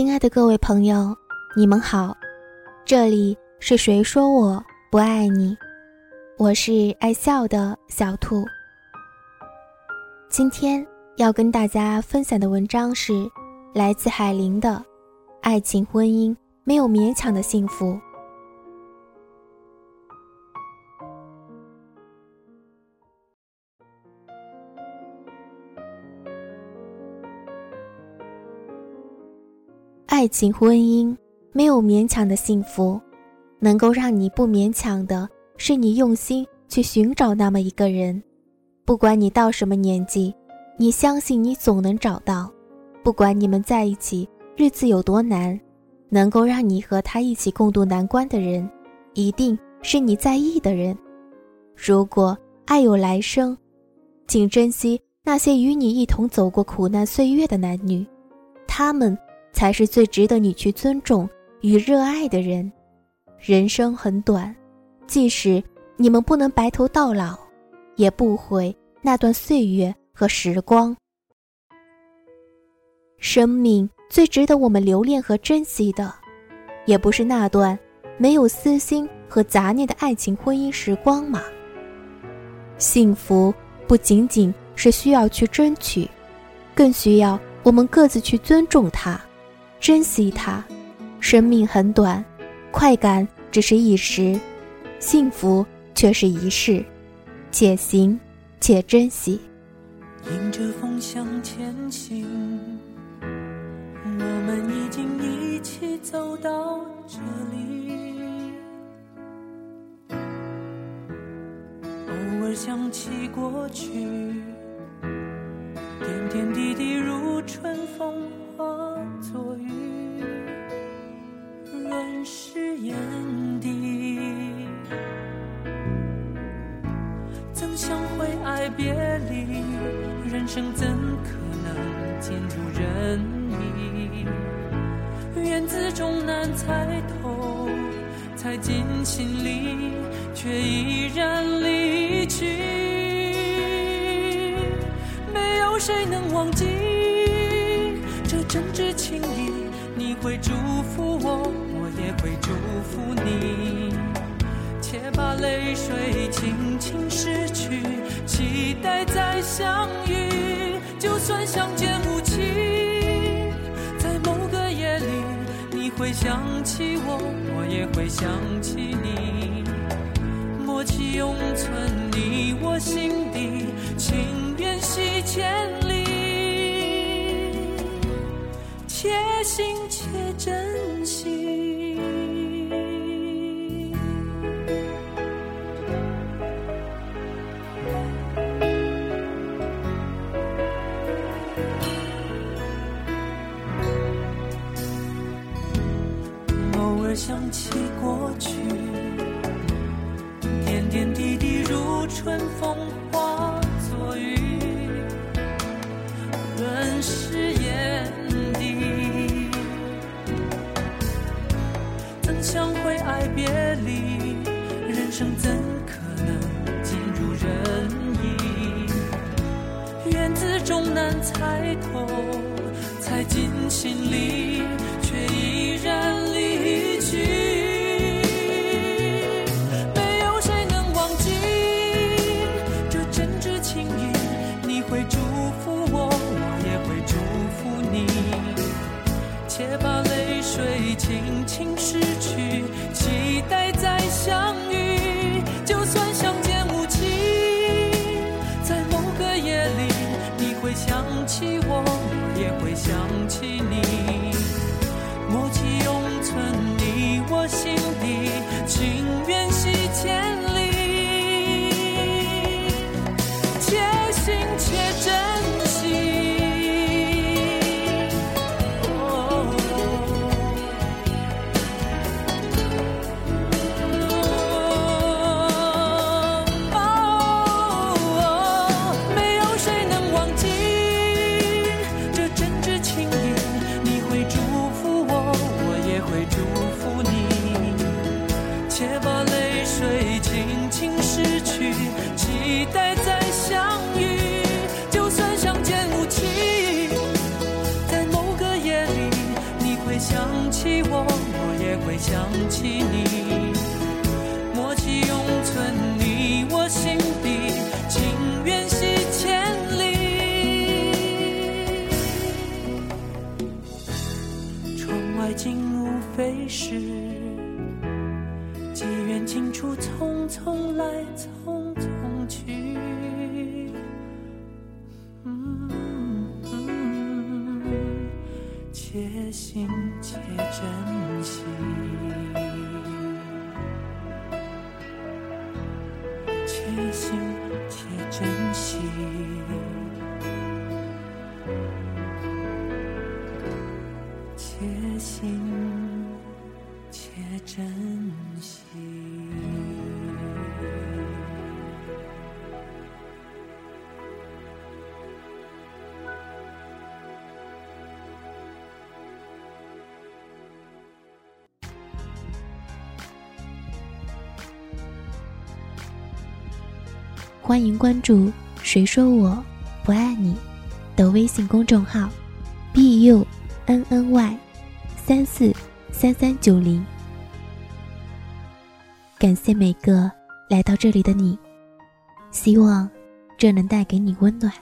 亲爱的各位朋友，你们好，这里是谁说我不爱你？我是爱笑的小兔。今天要跟大家分享的文章是来自海林的《爱情婚姻没有勉强的幸福》。爱情婚姻没有勉强的幸福，能够让你不勉强的是你用心去寻找那么一个人。不管你到什么年纪，你相信你总能找到。不管你们在一起日子有多难，能够让你和他一起共度难关的人，一定是你在意的人。如果爱有来生，请珍惜那些与你一同走过苦难岁月的男女，他们。才是最值得你去尊重与热爱的人。人生很短，即使你们不能白头到老，也不悔那段岁月和时光。生命最值得我们留恋和珍惜的，也不是那段没有私心和杂念的爱情婚姻时光吗？幸福不仅仅是需要去争取，更需要我们各自去尊重它。珍惜它，生命很短，快感只是一时，幸福却是一世，且行且珍惜。迎着风向前行，我们已经一起走到这里。偶尔想起过去，点点滴滴如春风生怎可能尽如人意？缘字终难猜透，猜进心里，却依然离去。没有谁能忘记这。真挚情谊，你会祝福我，我也会祝福你。且把泪水轻想起我，我也会想起你。默契永存你我心底，情缘系千里。且行且珍惜。偶尔想起过去，点点滴滴如春风化作雨，润湿眼底。怎。相会爱别离，人生怎可能尽如人意？缘字终难猜透，猜进心里，起你，默契永存你我心底，情缘系千里。窗外景物飞逝，机缘尽处匆匆来，匆匆去，嗯，且行且珍惜。且行且珍惜。欢迎关注“谁说我不爱你”的微信公众号，b u n n y 三四三三九零。感谢每个来到这里的你，希望这能带给你温暖。